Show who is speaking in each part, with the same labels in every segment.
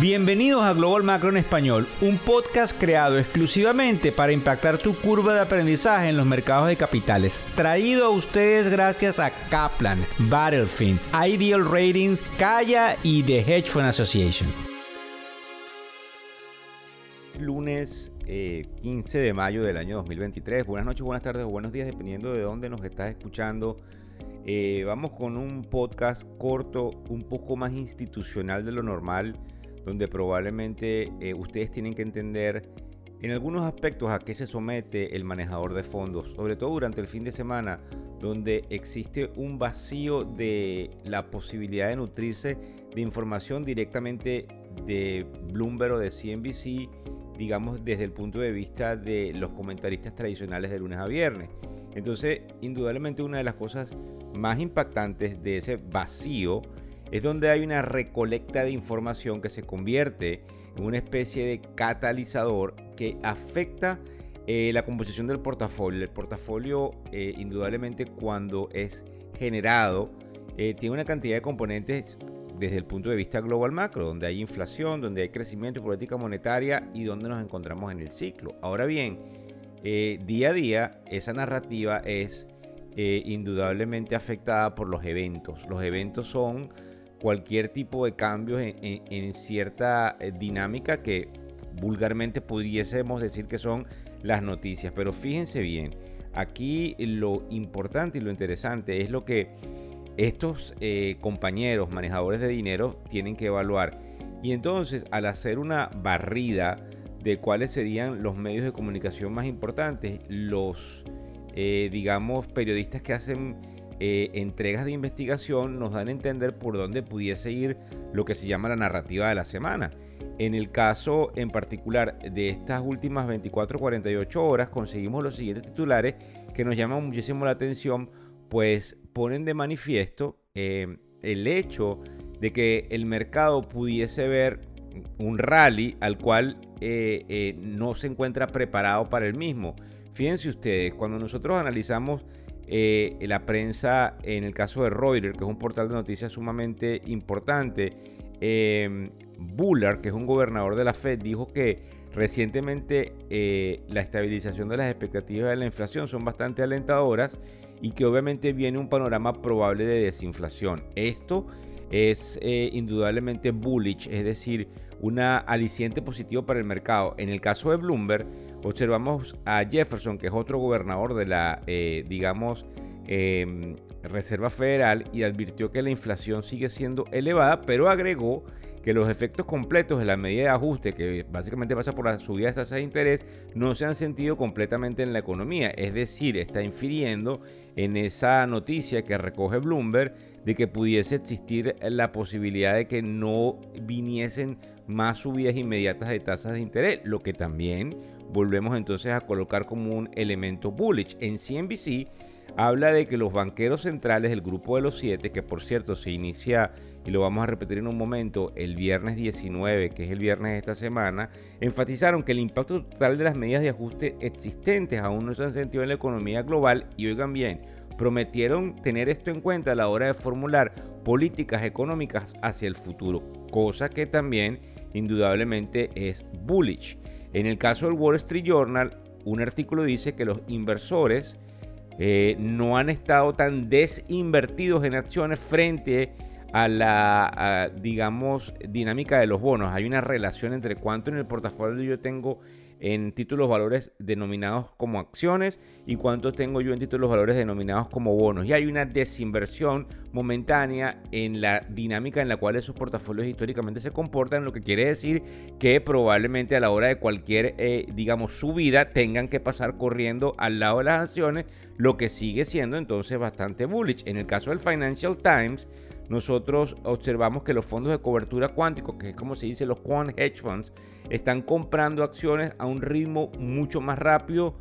Speaker 1: Bienvenidos a Global Macro en Español, un podcast creado exclusivamente para impactar tu curva de aprendizaje en los mercados de capitales. Traído a ustedes gracias a Kaplan, Battlefield, Ideal Ratings, Kaya y The Hedge Fund Association. Lunes 15 eh, de mayo del año 2023. Buenas noches, buenas tardes o buenos días, dependiendo de dónde nos estás escuchando. Eh, vamos con un podcast corto, un poco más institucional de lo normal donde probablemente eh, ustedes tienen que entender en algunos aspectos a qué se somete el manejador de fondos, sobre todo durante el fin de semana, donde existe un vacío de la posibilidad de nutrirse de información directamente de Bloomberg o de CNBC, digamos desde el punto de vista de los comentaristas tradicionales de lunes a viernes. Entonces, indudablemente una de las cosas más impactantes de ese vacío es donde hay una recolecta de información que se convierte en una especie de catalizador que afecta eh, la composición del portafolio. El portafolio, eh, indudablemente, cuando es generado, eh, tiene una cantidad de componentes desde el punto de vista global macro, donde hay inflación, donde hay crecimiento y política monetaria y donde nos encontramos en el ciclo. Ahora bien, día a día, esa narrativa es indudablemente afectada por los eventos. Los eventos son cualquier tipo de cambios en, cierta eh, dinámica que vulgarmente pudiésemos decir que son las noticias. Pero fíjense bien, aquí lo importante y lo interesante es lo que estos eh, compañeros manejadores de dinero tienen que evaluar. Y entonces al hacer una barrida de cuáles serían los medios de comunicación más importantes, los, eh, digamos, periodistas que hacen eh, entregas de investigación nos dan a entender por dónde pudiese ir lo que se llama la narrativa de la semana. En el caso en particular de estas últimas 24-48 horas conseguimos los siguientes titulares que nos llaman muchísimo la atención, pues ponen de manifiesto eh, el hecho de que el mercado pudiese ver un rally al cual eh, no se encuentra preparado para el mismo. Fíjense ustedes, cuando nosotros analizamos eh, la prensa, en el caso de Reuters, que es un portal de noticias sumamente importante, eh, Bullard, que es un gobernador de la Fed, dijo que recientemente eh, la estabilización de las expectativas de la inflación son bastante alentadoras y que obviamente viene un panorama probable de desinflación. Esto es eh, indudablemente bullish, es decir, una aliciente positivo para el mercado. En el caso de Bloomberg, observamos a Jefferson, que es otro gobernador de la, eh, digamos, em, Reserva Federal, y advirtió que la inflación sigue siendo elevada, pero agregó que los efectos completos de la medida de ajuste, que básicamente pasa por la subida de tasas de interés, no se han sentido completamente en la economía. Es decir, está infiriendo en esa noticia que recoge Bloomberg de que pudiese existir la posibilidad de que no viniesen más subidas inmediatas de tasas de interés, lo que también volvemos entonces a colocar como un elemento bullish. En CNBC habla de que los banqueros centrales del grupo de los siete, que por cierto se inicia y lo vamos a repetir en un momento, el viernes 19, que es el viernes de esta semana, enfatizaron que el impacto total de las medidas de ajuste existentes aún no se han sentido en la economía global y oigan bien, prometieron tener esto en cuenta a la hora de formular políticas económicas hacia el futuro, cosa que también indudablemente es bullish. En el caso del Wall Street Journal, un artículo dice que los inversores eh, no han estado tan desinvertidos en acciones frente a la, digamos, dinámica de los bonos. Hay una relación entre cuánto en el portafolio yo tengo en títulos valores denominados como acciones y cuánto tengo yo en títulos valores denominados como bonos. Y hay una desinversión momentánea en la dinámica en la cual esos portafolios históricamente se comportan, lo que quiere decir que probablemente a la hora de cualquier, eh, digamos, subida tengan que pasar corriendo al lado de las acciones, lo que sigue siendo entonces bastante bullish. En el caso del Financial Times, nosotros observamos que los fondos de cobertura cuántico, que es como se dice los quant hedge funds, están comprando acciones a un ritmo mucho más rápido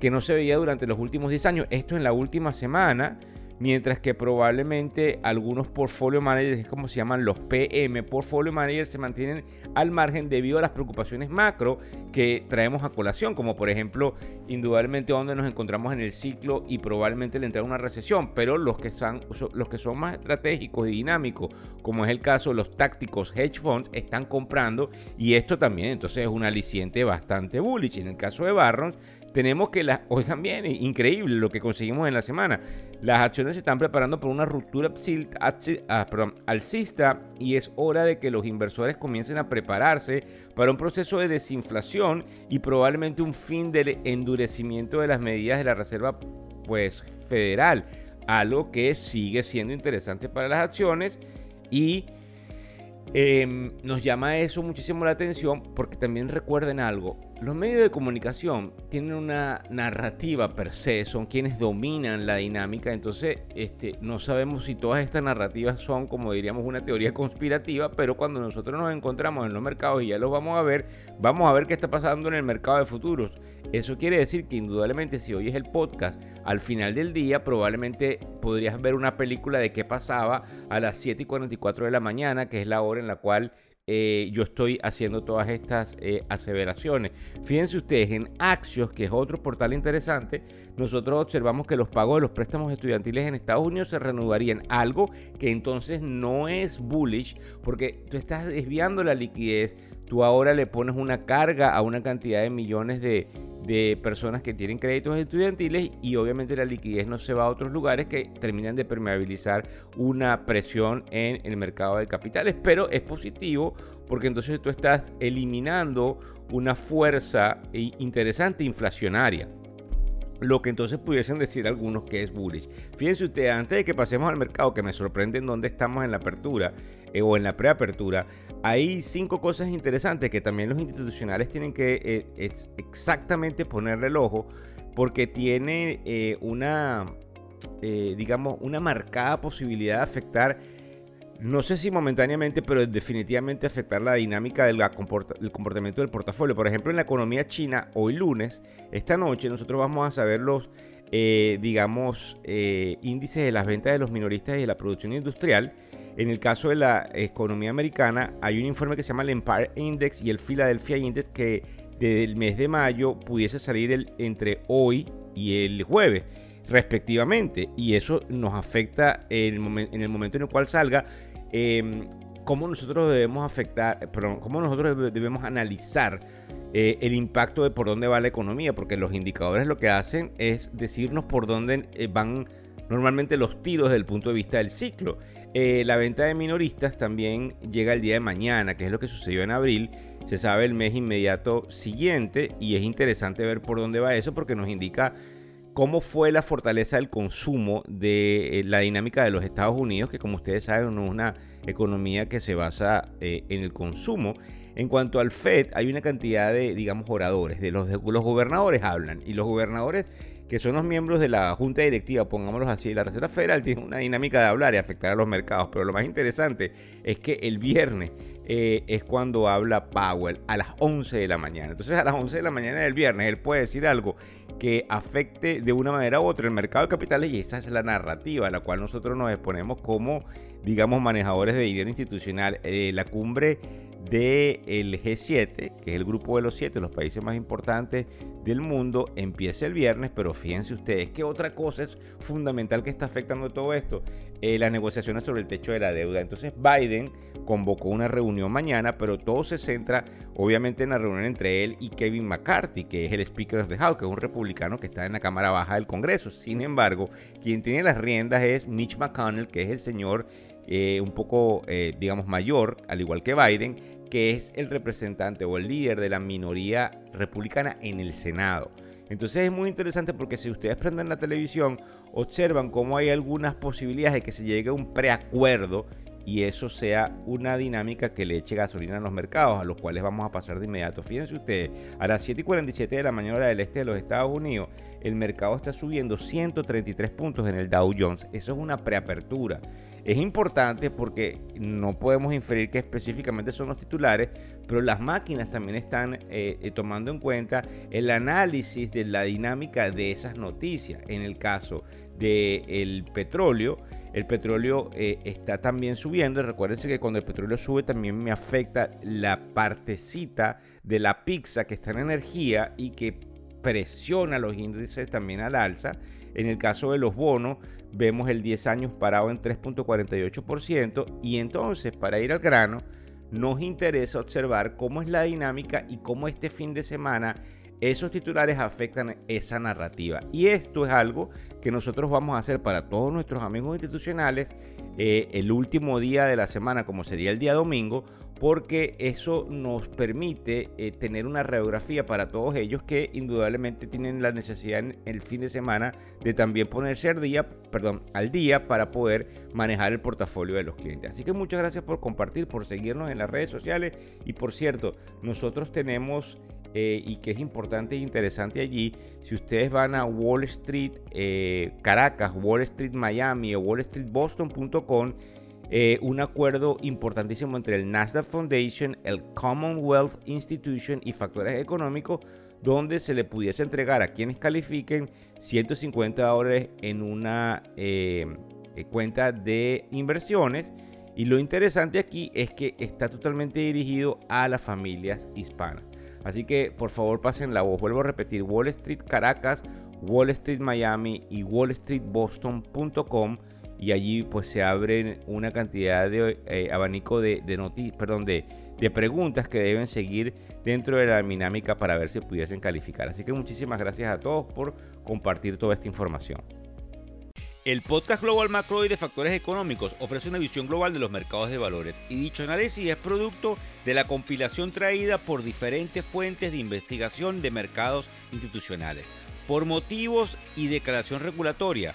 Speaker 1: que no se veía durante los últimos 10 años. Esto en la última semana, mientras que probablemente algunos portfolio managers, como se llaman los PM, portfolio managers, se mantienen al margen debido a las preocupaciones macro que traemos a colación, como por ejemplo, indudablemente donde nos encontramos en el ciclo y probablemente le entrada una recesión, pero los que, son, los que son más estratégicos y dinámicos, como es el caso de los tácticos hedge funds, están comprando y esto también entonces es un aliciente bastante bullish. En el caso de Barron, tenemos que las, oigan bien, increíble lo que conseguimos en la semana. Las acciones se están preparando por una ruptura ah, alcista y es hora de que los inversores comiencen a prepararse para un proceso de desinflación y probablemente un fin del endurecimiento de las medidas de la Reserva pues, Federal, algo que sigue siendo interesante para las acciones y Em, nos llama eso muchísimo la atención porque también recuerden algo, los medios de comunicación tienen una narrativa per se, son quienes dominan la dinámica, entonces este, no sabemos si todas estas narrativas son, como diríamos, una teoría conspirativa, pero cuando nosotros nos encontramos en los mercados y ya los vamos a ver, vamos a ver qué está pasando en el mercado de futuros. Eso quiere decir que indudablemente si oyes el podcast, al final del día probablemente podrías ver una película de qué pasaba a las 7 y 44 de la mañana, que es la hora en la cual eh, yo estoy haciendo todas estas eh, aseveraciones. Fíjense ustedes, en Axios, que es otro portal interesante, nosotros observamos que los pagos de los préstamos estudiantiles en Estados Unidos se reanudarían, algo que entonces no es bullish, porque tú estás desviando la liquidez, tú ahora le pones una carga a una cantidad de millones de, de personas que tienen créditos estudiantiles y obviamente la liquidez no se va a otros lugares que terminan de permeabilizar una presión en el mercado de capitales. Pero es positivo porque entonces tú estás eliminando una fuerza interesante inflacionaria lo que entonces pudiesen decir algunos que es bullish. Fíjense ustedes, antes de que pasemos al mercado, que me sorprende en dónde estamos en la apertura eh, o en la preapertura, hay cinco cosas interesantes que también los institucionales tienen que eh, exactamente ponerle el ojo, porque tiene eh, una, digamos, una marcada posibilidad de afectar no sé si momentáneamente, pero definitivamente afectar la dinámica del comportamiento del portafolio. Por ejemplo, en la economía china, hoy lunes, esta noche, nosotros vamos a saber los, digamos, índices de las ventas de los minoristas y de la producción industrial. En el caso de la economía americana, hay un informe que se llama el Empire Index y el Philadelphia Index que desde el mes de mayo pudiese salir entre hoy y el jueves respectivamente. Y eso nos afecta en el, en el momento en el cual salga eh, cómo nosotros debemos afectar, perdón, cómo nosotros debemos analizar eh, el impacto de por dónde va la economía, porque los indicadores lo que hacen es decirnos por dónde eh, van normalmente los tiros desde el punto de vista del ciclo. Eh, la venta de minoristas también llega el día de mañana, que es lo que sucedió en abril. Se sabe el mes inmediato siguiente y es interesante ver por dónde va eso porque nos indica cómo fue la fortaleza del consumo de eh, la dinámica de los Estados Unidos, que como ustedes saben es una economía que se basa eh, en el consumo. En cuanto al FED, hay una cantidad de, digamos, oradores, de los, los gobernadores hablan, y los gobernadores que son los miembros de la Junta Directiva, pongámoslos así, la Reserva Federal tiene una dinámica de hablar y afectar a los mercados, pero lo más interesante es que el viernes eh, es cuando habla Powell a las 11 de la mañana. Entonces a las 11 de la mañana del viernes él puede decir algo que afecte de una manera u otra el mercado de capitales y esa es la narrativa a la cual nosotros nos exponemos como, digamos, manejadores de dinero institucional. Eh, la cumbre del G7, que es el grupo de los siete, los países más importantes del mundo, empieza el viernes, pero fíjense ustedes que otra cosa es fundamental que está afectando todo esto, eh, las negociaciones sobre el techo de la deuda. Entonces Biden convocó una reunión mañana, pero todo se centra obviamente en la reunión entre él y Kevin McCarthy, que es el Speaker of the House, que es un republicano que está en la Cámara Baja del Congreso. Sin embargo, quien tiene las riendas es Mitch McConnell, que es el señor eh, un poco, eh, digamos, mayor, al igual que Biden, que es el representante o el líder de la minoría republicana en el Senado. Entonces es muy interesante porque si ustedes prenden la televisión, observan cómo hay algunas posibilidades de que se llegue a un preacuerdo y eso sea una dinámica que le eche gasolina a los mercados, a los cuales vamos a pasar de inmediato. Fíjense ustedes, a las 7 y 47 de la mañana del este de los Estados Unidos, el mercado está subiendo 133 puntos en el Dow Jones. Eso es una preapertura. Es importante porque no podemos inferir que específicamente son los titulares, pero las máquinas también están eh, eh, tomando en cuenta el análisis de la dinámica de esas noticias. En el caso del petróleo, el petróleo eh, está también subiendo. Recuérdense que cuando el petróleo sube también me afecta la partecita de la pizza que está en energía y que presiona los índices también al alza. En el caso de los bonos, vemos el 10 años parado en 3.48% y entonces para ir al grano, nos interesa observar cómo es la dinámica y cómo este fin de semana esos titulares afectan esa narrativa. Y esto es algo que nosotros vamos a hacer para todos nuestros amigos institucionales eh, el último día de la semana, como sería el día domingo, porque eso nos permite eh, tener una radiografía para todos ellos que indudablemente tienen la necesidad en el fin de semana de también ponerse al día, perdón, al día para poder manejar el portafolio de los clientes. Así que muchas gracias por compartir, por seguirnos en las redes sociales y por cierto, nosotros tenemos eh, y que es importante e interesante allí, si ustedes van a Wall Street eh, Caracas, Wall Street Miami o Wall Street Boston.com, eh, un acuerdo importantísimo entre el Nasdaq Foundation, el Commonwealth Institution y factores económicos, donde se le pudiese entregar a quienes califiquen 150 dólares en una eh, eh, cuenta de inversiones. Y lo interesante aquí es que está totalmente dirigido a las familias hispanas. Así que por favor pasen la voz. Vuelvo a repetir, Wall Street Caracas, Wall Street Miami y Wall Street Boston.com y allí pues se abren una cantidad de eh, abanico de, de perdón, de, de preguntas que deben seguir dentro de la dinámica para ver si pudiesen calificar. Así que muchísimas gracias a todos por compartir toda esta información.
Speaker 2: El podcast Global Macro y de Factores Económicos ofrece una visión global de los mercados de valores y dicho análisis es producto de la compilación traída por diferentes fuentes de investigación de mercados institucionales. Por motivos y declaración regulatoria,